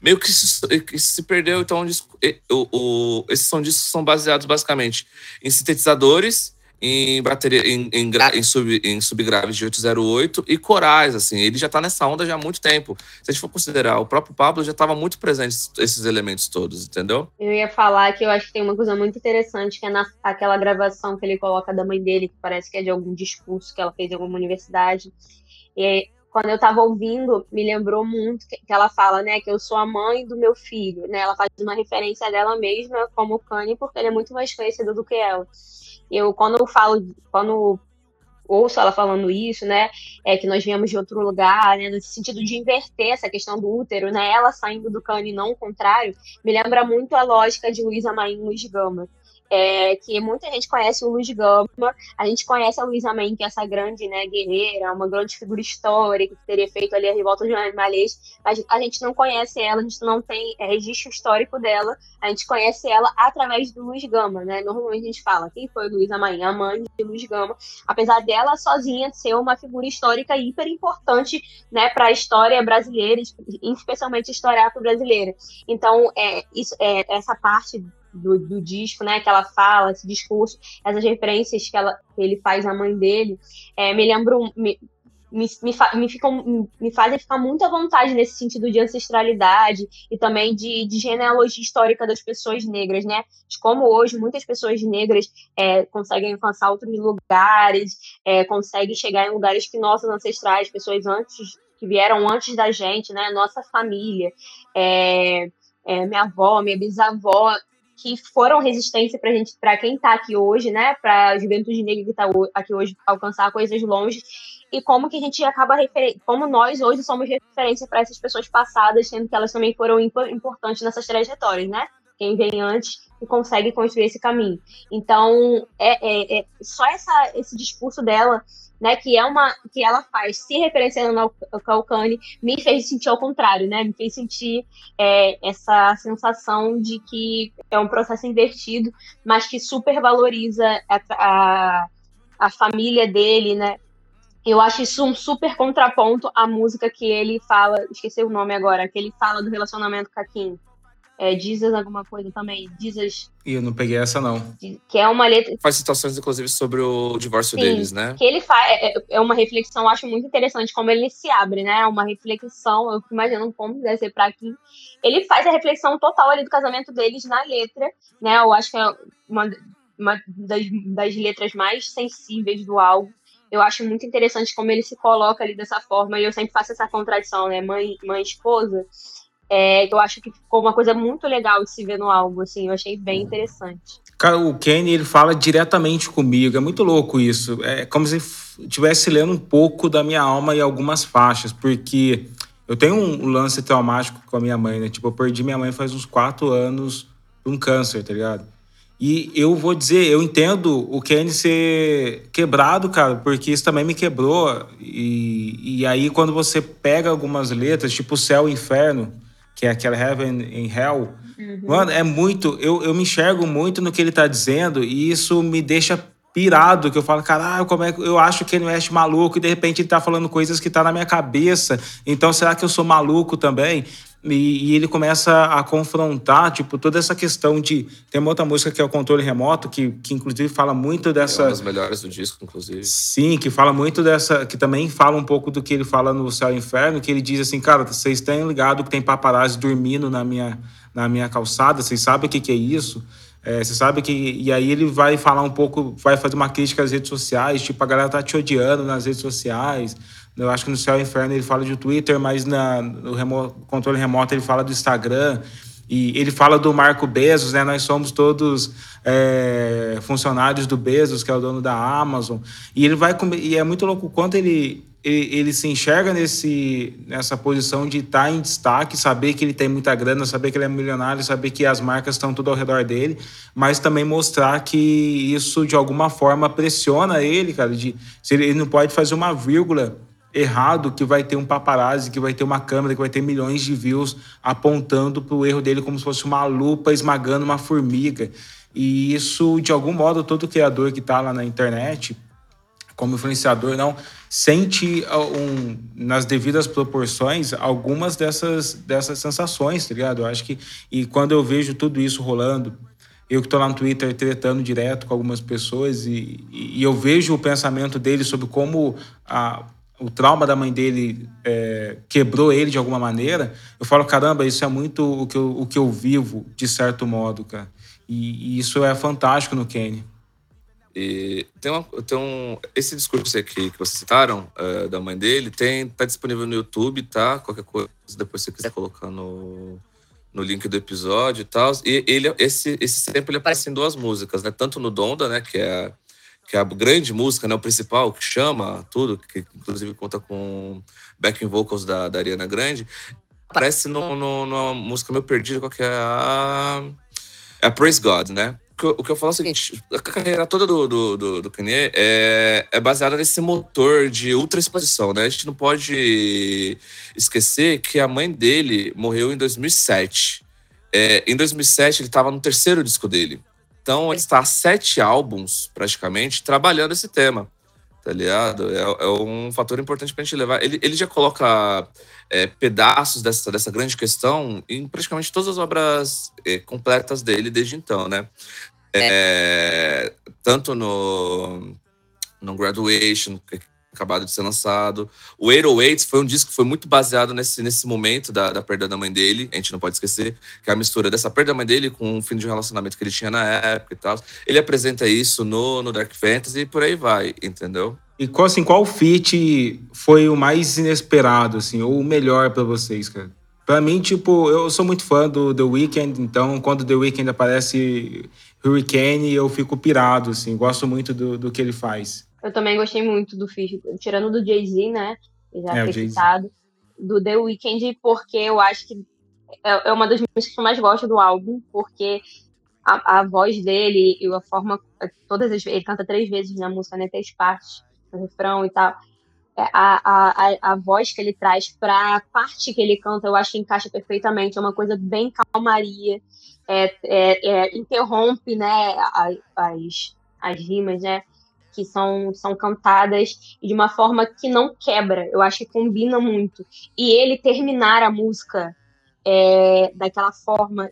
meio que se, que se perdeu. Então, o, o, esses são discos são baseados basicamente em sintetizadores em bateria em, em, em, sub, em subgraves de 808 e corais, assim. Ele já está nessa onda já há muito tempo. Se a gente for considerar, o próprio Pablo já estava muito presente esses elementos todos, entendeu? Eu ia falar que eu acho que tem uma coisa muito interessante, que é na, aquela gravação que ele coloca da mãe dele, que parece que é de algum discurso que ela fez em alguma universidade. E quando eu estava ouvindo, me lembrou muito que, que, ela fala, né, que eu sou a mãe do meu filho, né? Ela faz uma referência dela mesma como Kanye, porque ele é muito mais conhecido do que ela. Eu, quando eu falo, quando ouço ela falando isso, né, é que nós viemos de outro lugar, né, no sentido de inverter essa questão do útero, né, ela saindo do cano e não o contrário, me lembra muito a lógica de Luísa Maim Luiz Gama é, que muita gente conhece o Luiz Gama, a gente conhece a Luísa Maim, que é essa grande né, guerreira, uma grande figura histórica, que teria feito ali a revolta dos animalês, mas a gente não conhece ela, a gente não tem é, registro histórico dela, a gente conhece ela através do Luiz Gama, né? Normalmente a gente fala quem foi Luísa Maim, a mãe de Luiz Gama, apesar dela sozinha ser uma figura histórica hiper importante né, para a história brasileira, especialmente história afro-brasileira. Então, é, isso, é, essa parte do, do, disco, né? Que ela fala, esse discurso, essas referências que, ela, que ele faz à mãe dele, é, me lembram. Me, me, me, me, ficam, me fazem ficar muito à vontade nesse sentido de ancestralidade e também de, de genealogia histórica das pessoas negras, né? De como hoje muitas pessoas negras é, conseguem alcançar outros lugares, é, conseguem chegar em lugares que nossos ancestrais, pessoas antes que vieram antes da gente, né? Nossa família, é, é, minha avó, minha bisavó que foram resistência para gente, para quem está aqui hoje, né, para a juventude negra que está aqui hoje alcançar coisas longe e como que a gente acaba como nós hoje somos referência para essas pessoas passadas, sendo que elas também foram importantes nessas trajetórias, né? Quem vem antes e consegue construir esse caminho. Então, é, é, é só essa, esse discurso dela né, que é uma que ela faz se referenciando ao Calcane, me fez sentir ao contrário, né? Me fez sentir é, essa sensação de que é um processo invertido, mas que super valoriza a, a, a família dele, né? Eu acho isso um super contraponto à música que ele fala, esqueci o nome agora, que ele fala do relacionamento com a Kim é, Jesus alguma coisa também, Jesus... E eu não peguei essa, não. Que é uma letra... Faz citações, inclusive, sobre o divórcio Sim, deles, né? que ele faz... É, é uma reflexão, acho muito interessante, como ele se abre, né? Uma reflexão, eu imagino como deve ser pra aqui. Ele faz a reflexão total ali do casamento deles na letra, né? Eu acho que é uma, uma das, das letras mais sensíveis do álbum. Eu acho muito interessante como ele se coloca ali dessa forma, e eu sempre faço essa contradição, né? Mãe, mãe esposa é, eu acho que ficou uma coisa muito legal de se ver no álbum, assim, eu achei bem interessante. Cara, o Kenny, ele fala diretamente comigo, é muito louco isso. É como se estivesse lendo um pouco da minha alma em algumas faixas, porque eu tenho um lance traumático com a minha mãe, né? Tipo, eu perdi minha mãe faz uns quatro anos por um câncer, tá ligado? E eu vou dizer, eu entendo o Kenny ser quebrado, cara, porque isso também me quebrou. E, e aí, quando você pega algumas letras, tipo Céu e Inferno, que é aquela Heaven and Hell, uhum. mano, é muito. Eu, eu me enxergo muito no que ele tá dizendo e isso me deixa pirado, que eu falo, caralho, como é que eu acho que ele não é maluco e de repente ele tá falando coisas que tá na minha cabeça. Então, será que eu sou maluco também? E, e, ele começa a confrontar, tipo, toda essa questão de. Tem uma outra música que é o controle remoto, que, que inclusive fala muito dessa. É uma das melhores do disco, inclusive. Sim, que fala muito dessa. Que também fala um pouco do que ele fala no Céu e Inferno, que ele diz assim, cara, vocês têm ligado que tem paparazzi dormindo na minha, na minha calçada, vocês sabem o que, que é isso? É, você sabe que. E aí ele vai falar um pouco, vai fazer uma crítica às redes sociais, tipo, a galera tá te odiando nas redes sociais. Eu acho que no Céu e Inferno ele fala de Twitter, mas na, no remoto, controle remoto ele fala do Instagram. E ele fala do Marco Bezos, né? Nós somos todos é, funcionários do Bezos, que é o dono da Amazon. E ele vai e é muito louco quanto ele, ele, ele se enxerga nesse, nessa posição de estar tá em destaque, saber que ele tem muita grana, saber que ele é milionário, saber que as marcas estão tudo ao redor dele, mas também mostrar que isso de alguma forma pressiona ele, cara. De, ele, ele não pode fazer uma vírgula errado que vai ter um paparazzi, que vai ter uma câmera, que vai ter milhões de views apontando para o erro dele como se fosse uma lupa esmagando uma formiga. E isso, de algum modo, todo criador que está lá na internet, como influenciador, não sente ah, um, nas devidas proporções algumas dessas, dessas sensações, tá ligado? Eu acho que. E quando eu vejo tudo isso rolando, eu que estou lá no Twitter tretando direto com algumas pessoas e, e eu vejo o pensamento dele sobre como a o trauma da mãe dele é, quebrou ele de alguma maneira, eu falo, caramba, isso é muito o que eu, o que eu vivo, de certo modo, cara. E, e isso é fantástico no Kenny. E tem, uma, tem um. Esse discurso aqui que vocês citaram, uh, da mãe dele, tem, tá disponível no YouTube, tá? Qualquer coisa, depois você quiser colocar no, no link do episódio e tal. E ele, esse, esse sempre ele aparece em duas músicas, né? Tanto no Donda, né? Que é que é a grande música, né, o principal, que chama tudo, que inclusive conta com backing vocals da, da Ariana Grande, aparece no, no, numa música meio perdida, qual que é a... É a Praise God, né? O que eu falo é o seguinte, a carreira toda do, do, do, do Kanye é, é baseada nesse motor de ultra exposição, né? A gente não pode esquecer que a mãe dele morreu em 2007. É, em 2007, ele estava no terceiro disco dele. Então, está há sete álbuns, praticamente, trabalhando esse tema, tá ligado? É, é um fator importante para a gente levar. Ele, ele já coloca é, pedaços dessa, dessa grande questão em praticamente todas as obras é, completas dele desde então, né? É, tanto no, no Graduation, acabado de ser lançado. O 808 foi um disco que foi muito baseado nesse, nesse momento da, da perda da mãe dele. A gente não pode esquecer que é a mistura dessa perda da mãe dele com o fim de um relacionamento que ele tinha na época e tal. Ele apresenta isso no, no Dark Fantasy e por aí vai, entendeu? E qual, assim, qual feat foi o mais inesperado, assim, ou o melhor para vocês, cara? Pra mim, tipo, eu sou muito fã do The Weeknd, então quando The Weeknd aparece Hurricane, eu fico pirado, assim, gosto muito do, do que ele faz. Eu também gostei muito do feat, tirando do Jay-Z, né? Já é, foi citado. Do The Weeknd, porque eu acho que é, é uma das músicas que eu mais gosto do álbum, porque a, a voz dele e a forma. Todas as ele canta três vezes na música, né? Três partes, no refrão e tal. É, a, a, a voz que ele traz para a parte que ele canta, eu acho que encaixa perfeitamente. É uma coisa bem calmaria, é, é, é interrompe né, as, as rimas, né? Que são, são cantadas de uma forma que não quebra. Eu acho que combina muito. E ele terminar a música é, daquela forma.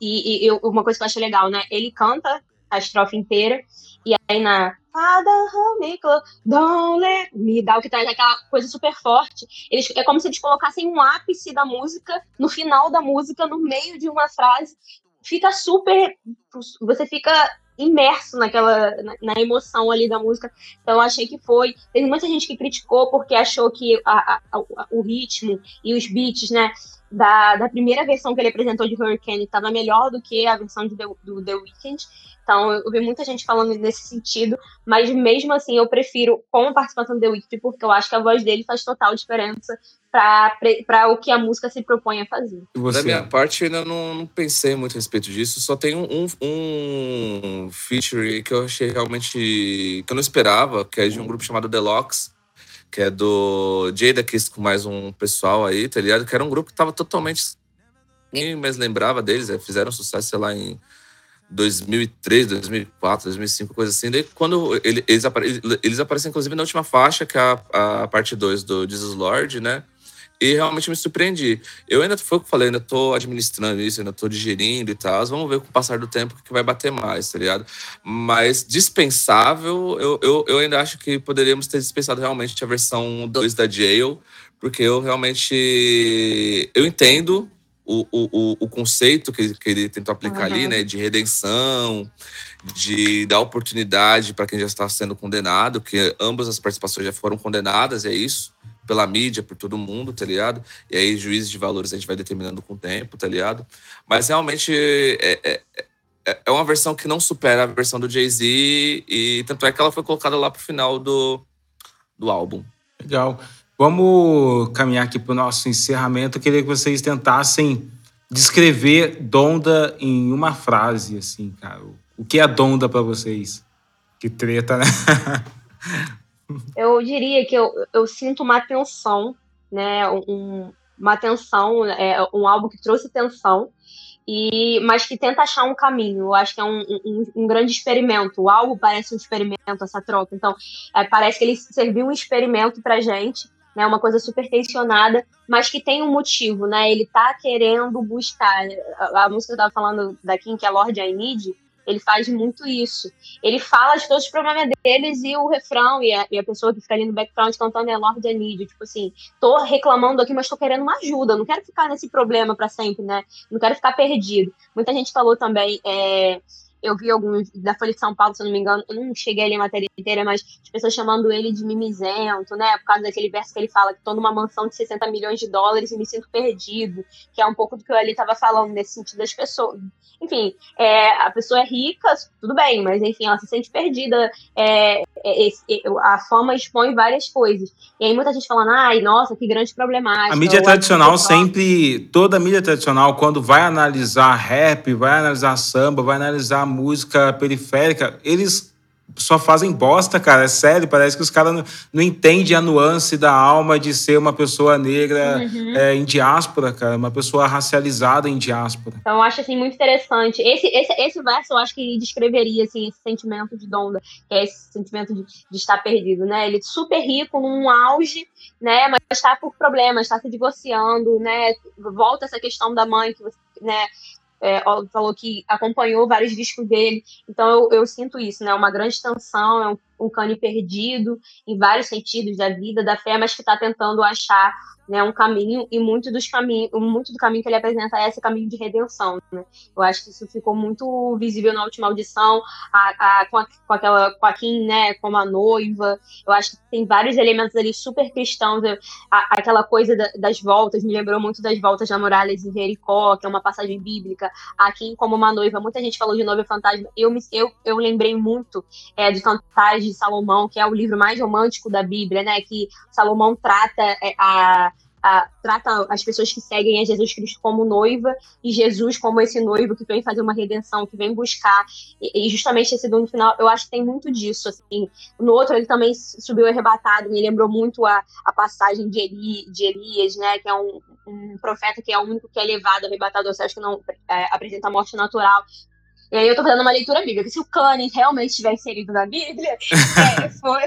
E, e eu, uma coisa que eu acho legal, né? Ele canta a estrofe inteira, e aí na me dá o que traz aquela coisa super forte. Eles, é como se eles colocassem um ápice da música no final da música, no meio de uma frase. Fica super. Você fica imerso naquela na, na, emoção ali da música. Então eu achei que foi. Teve muita gente que criticou porque achou que a, a, a, o ritmo e os beats, né, da, da primeira versão que ele apresentou de Hurricane estava melhor do que a versão de, do The Weeknd. Então, eu vi muita gente falando nesse sentido, mas mesmo assim, eu prefiro com a participação do The Weeknd, porque eu acho que a voz dele faz total diferença para o que a música se propõe a fazer. Da minha parte, eu ainda não, não, pensei muito a respeito disso, só tem um, um, um feature que eu achei realmente. que eu não esperava, que é de um grupo chamado Deluxe que é do Jada Kiss com mais um pessoal aí, tá ligado? Que era um grupo que tava totalmente. Ninguém mais lembrava deles, né? fizeram sucesso, sei lá, em 2003, 2004, 2005, coisa assim. Daí quando eles, eles aparecem, inclusive, na última faixa, que é a, a parte 2 do Jesus Lord, né? E realmente me surpreendi. Eu ainda, foi o que eu falei, ainda tô administrando isso, ainda tô digerindo e tal. Vamos ver com o passar do tempo o que vai bater mais, tá ligado? Mas dispensável, eu, eu, eu ainda acho que poderíamos ter dispensado realmente a versão 2 da Jail, porque eu realmente. Eu entendo o, o, o conceito que, que ele tentou aplicar uhum. ali, né? De redenção, de dar oportunidade para quem já está sendo condenado, que ambas as participações já foram condenadas, é isso pela mídia, por todo mundo, tá ligado? E aí, juízes de valores a gente vai determinando com o tempo, tá ligado? Mas realmente é, é, é, é uma versão que não supera a versão do Jay-Z, e tanto é que ela foi colocada lá pro final do, do álbum. Legal. Vamos caminhar aqui para o nosso encerramento. Eu queria que vocês tentassem descrever Donda em uma frase, assim, cara. O que é Donda para vocês? Que treta, né? (laughs) Eu diria que eu, eu sinto uma tensão, né? Um, uma tensão, é, um álbum que trouxe tensão, e, mas que tenta achar um caminho. Eu acho que é um, um, um grande experimento. O álbum parece um experimento, essa troca. Então, é, parece que ele serviu um experimento pra gente, né? Uma coisa super tensionada, mas que tem um motivo, né? Ele tá querendo buscar. A, a música que eu tava falando da Kim, que é Lord I Need, ele faz muito isso. Ele fala de todos os problemas deles e o refrão e a, e a pessoa que fica ali no background cantando é Lord Anid. Tipo assim, tô reclamando aqui, mas tô querendo uma ajuda. Não quero ficar nesse problema para sempre, né? Não quero ficar perdido. Muita gente falou também. É, eu vi alguns da Folha de São Paulo, se eu não me engano, eu não cheguei ali a matéria inteira, mas as pessoas chamando ele de mimizento, né? Por causa daquele verso que ele fala que tô numa mansão de 60 milhões de dólares e me sinto perdido, que é um pouco do que eu ali tava falando, nesse sentido das pessoas. Enfim, é, a pessoa é rica, tudo bem, mas enfim, ela se sente perdida. É, é, a fama expõe várias coisas. E aí muita gente falando, ai, nossa, que grande problemática. A mídia tradicional sempre, toda a mídia tradicional, quando vai analisar rap, vai analisar samba, vai analisar música periférica, eles só fazem bosta, cara. É sério, parece que os caras não, não entendem a nuance da alma de ser uma pessoa negra uhum. é, em diáspora, cara. Uma pessoa racializada em diáspora. Então, eu acho, assim, muito interessante. Esse, esse, esse verso, eu acho que descreveria, assim, esse sentimento de Donda, que é esse sentimento de, de estar perdido, né? Ele é super rico, num auge, né? Mas está por problemas, está se divorciando, né? Volta essa questão da mãe que você, né? É, falou que acompanhou vários discos dele, então eu, eu sinto isso, né? Uma grande tensão, é um, um cane perdido em vários sentidos da vida, da fé, mas que está tentando achar né, um caminho e muito dos caminhos, muito do caminho que ele apresenta é esse caminho de redenção. Né? Eu acho que isso ficou muito visível na última audição, a, a, com, a, com aquela com a Kim, né, como a noiva. Eu acho que tem vários elementos ali super cristãos. A, aquela coisa da, das voltas me lembrou muito das voltas da muralha de Jericó, que é uma passagem bíblica. A Kim como uma noiva. Muita gente falou de noiva fantasma. Eu me, eu, eu lembrei muito é, de Cantares de Salomão, que é o livro mais romântico da Bíblia, né? Que Salomão trata é, a a, trata as pessoas que seguem a Jesus Cristo como noiva e Jesus como esse noivo que vem fazer uma redenção, que vem buscar. E, e justamente esse no final, eu acho que tem muito disso. Assim. No outro, ele também subiu arrebatado, me lembrou muito a, a passagem de, Eli, de Elias, né, que é um, um profeta que é o único que é levado arrebatado céu, que não é, apresenta morte natural. E aí eu tô fazendo uma leitura bíblica. Se o Cânone realmente estiver inserido na Bíblia, (laughs) é, foi,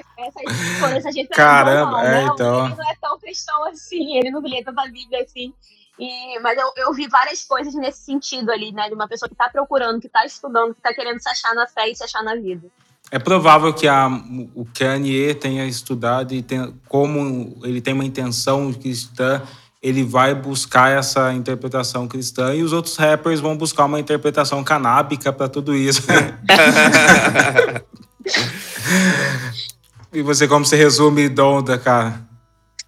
essa, gente Caramba, não, é, então... ele não é tão cristão assim, ele não lê tanta Bíblia assim. E, mas eu, eu vi várias coisas nesse sentido ali, né? De uma pessoa que tá procurando, que tá estudando, que tá querendo se achar na fé e se achar na vida. É provável que a, o Kanye tenha estudado e tenha, como ele tem uma intenção cristã ele vai buscar essa interpretação cristã e os outros rappers vão buscar uma interpretação canábica para tudo isso. (laughs) e você, como você resume Donda, cara?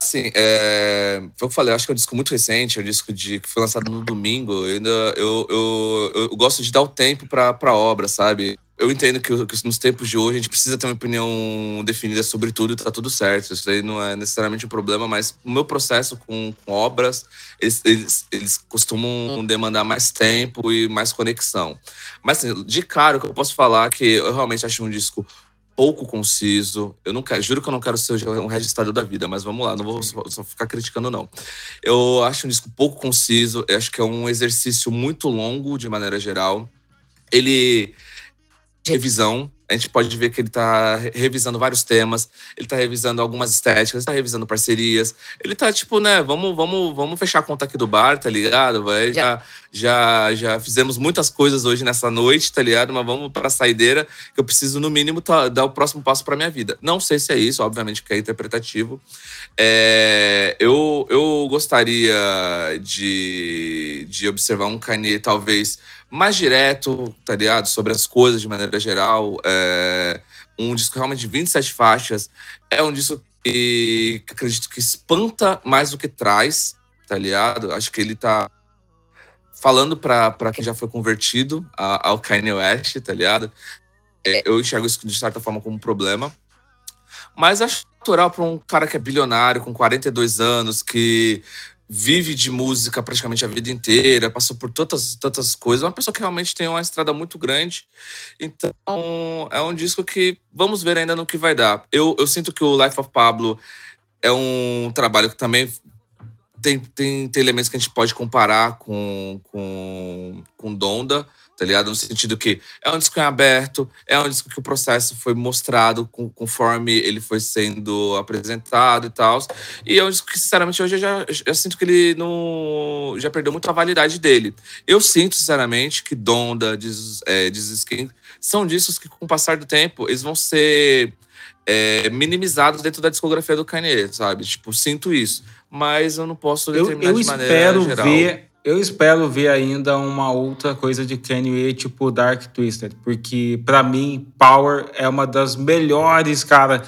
Assim, é, foi o que eu falei, eu acho que é um disco muito recente, é um disco de, que foi lançado no domingo. Eu, ainda, eu, eu, eu, gosto de dar o tempo para a obra, sabe? Eu entendo que, que, nos tempos de hoje a gente precisa ter uma opinião definida sobre tudo e tá tudo certo. Isso aí não é necessariamente um problema, mas o meu processo com, com obras, eles, eles, eles, costumam demandar mais tempo e mais conexão. Mas, assim, de cara, o que eu posso falar é que eu realmente acho um disco pouco conciso. Eu não quero, juro que eu não quero ser um registrado da vida, mas vamos lá, não vou só, só ficar criticando, não. Eu acho um disco pouco conciso, eu acho que é um exercício muito longo, de maneira geral. Ele. Revisão, a gente pode ver que ele está revisando vários temas, ele está revisando algumas estéticas, está revisando parcerias. Ele está tipo, né, vamos, vamos, vamos fechar a conta aqui do bar, tá ligado? Vai, já, já, já fizemos muitas coisas hoje nessa noite, tá ligado? Mas vamos para a saideira, que eu preciso, no mínimo, tá, dar o próximo passo para minha vida. Não sei se é isso, obviamente que é interpretativo. É, eu, eu gostaria de, de observar um Kanye, talvez mais direto, tá ligado? Sobre as coisas de maneira geral. É um disco realmente de 27 faixas. É um disco que, acredito que espanta mais do que traz, tá ligado? Acho que ele tá falando para quem já foi convertido ao Kanye West, tá ligado? É, eu enxergo isso de certa forma como um problema. Mas acho natural para um cara que é bilionário, com 42 anos, que vive de música praticamente a vida inteira, passou por tantas, tantas coisas. Uma pessoa que realmente tem uma estrada muito grande. Então, é um disco que vamos ver ainda no que vai dar. Eu, eu sinto que o Life of Pablo é um trabalho que também tem, tem, tem elementos que a gente pode comparar com, com, com Donda tá ligado? No sentido que é um disco em aberto, é um disco que o processo foi mostrado com, conforme ele foi sendo apresentado e tal. E é um disco que, sinceramente, hoje eu já, já sinto que ele não, já perdeu muito a validade dele. Eu sinto, sinceramente, que Donda, Diz, é, Skin, são discos que, com o passar do tempo, eles vão ser é, minimizados dentro da discografia do Kanye, sabe? Tipo, sinto isso. Mas eu não posso determinar eu, eu de maneira geral. Ver eu espero ver ainda uma outra coisa de Kanye tipo Dark Twisted, porque para mim Power é uma das melhores, cara.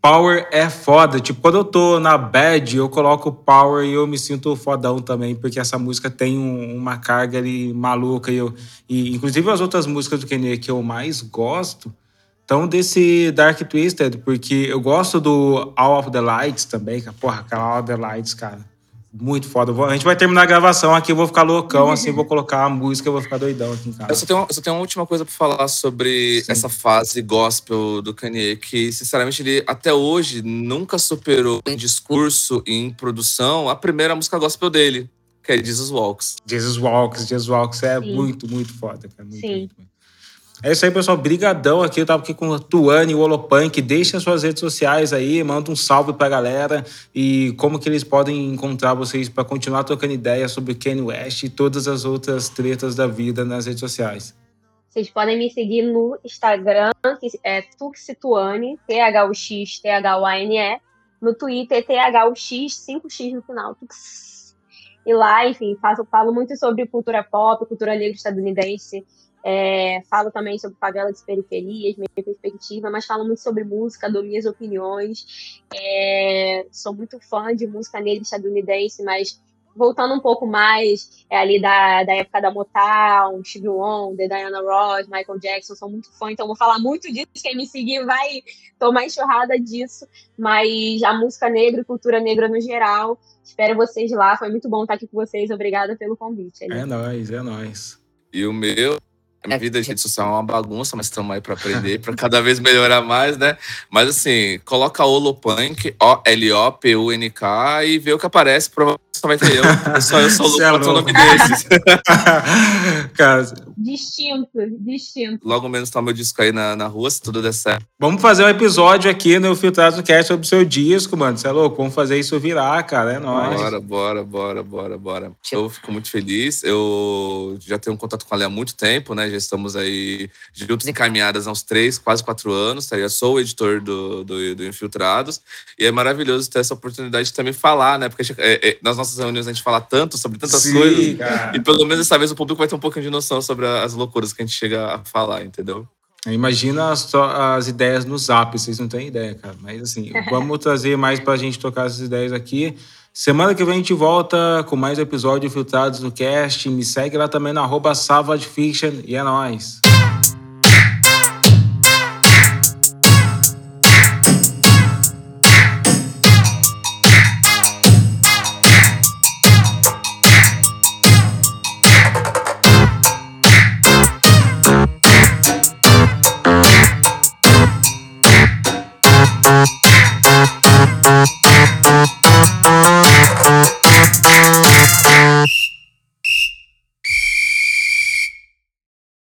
Power é foda. Tipo, quando eu tô na bad, eu coloco Power e eu me sinto fodão também, porque essa música tem um, uma carga ali maluca. E, eu, e inclusive as outras músicas do Kanye que eu mais gosto estão desse Dark Twisted, porque eu gosto do All of the Lights também, cara. Porra, aquela All of the Lights, cara muito foda. A gente vai terminar a gravação aqui, eu vou ficar loucão, assim, vou colocar a música, eu vou ficar doidão aqui em casa. Eu só tenho, eu só tenho uma última coisa pra falar sobre Sim. essa fase gospel do Kanye, que, sinceramente, ele até hoje nunca superou em discurso e em produção a primeira música gospel dele, que é Jesus Walks. Jesus Walks, Jesus Walks é Sim. muito, muito foda, cara. Muito, Sim. Muito, muito. É isso aí, pessoal. Brigadão aqui. Eu tava aqui com a Tuane, o Holopunk. Deixe as suas redes sociais aí, manda um salve pra galera e como que eles podem encontrar vocês para continuar trocando ideia sobre Kanye West e todas as outras tretas da vida nas redes sociais. Vocês podem me seguir no Instagram, que é Tuxituane, T-H-U-X, T-H-U-A-N-E. No Twitter, T-H-U-X, 5X no final. Tux. E lá, enfim, faço, falo muito sobre cultura pop, cultura negra estadunidense, é, falo também sobre favela de periferias, minha perspectiva, mas falo muito sobre música, dou minhas opiniões. É, sou muito fã de música negra estadunidense, mas voltando um pouco mais é, ali da, da época da Motown, Stevie Wonder, Diana Ross, Michael Jackson, sou muito fã, então vou falar muito disso. Quem me seguir vai tomar enxurrada disso, mas a música negra e cultura negra no geral. Espero vocês lá, foi muito bom estar aqui com vocês. Obrigada pelo convite. Ali. É nóis, é nóis. E o meu a vida de rede social é uma bagunça, mas estamos aí para aprender, para cada vez melhorar mais, né? Mas assim, coloca Olopunk, O-L-O-P-U-N-K e vê o que aparece. Provavelmente só vai ter eu. Só eu sou louco, é o nome desses. (laughs) Cara, distinto, distinto. Logo menos tá meu disco aí na, na rua, se tudo der certo. Vamos fazer um episódio aqui no Filtrado Cast sobre o seu disco, mano. Você é louco? Vamos fazer isso virar, cara. É nóis. Bora, bora, bora, bora, bora. Eu fico muito feliz. Eu já tenho um contato com a Lê há muito tempo, né? Já estamos aí juntos encaminhadas há uns três, quase quatro anos, tá? Eu sou o editor do, do, do Infiltrados. E é maravilhoso ter essa oportunidade de também falar, né? Porque é, é, nas nossas reuniões a gente fala tanto sobre tantas Sim, coisas. Cara. E pelo menos dessa vez o público vai ter um pouquinho de noção sobre as loucuras que a gente chega a falar, entendeu? Imagina só as ideias no zap, vocês não têm ideia, cara. Mas assim, (laughs) vamos trazer mais pra gente tocar essas ideias aqui. Semana que vem a gente volta com mais episódios filtrados no cast. Me segue lá também no arroba Savage Fiction e é nóis.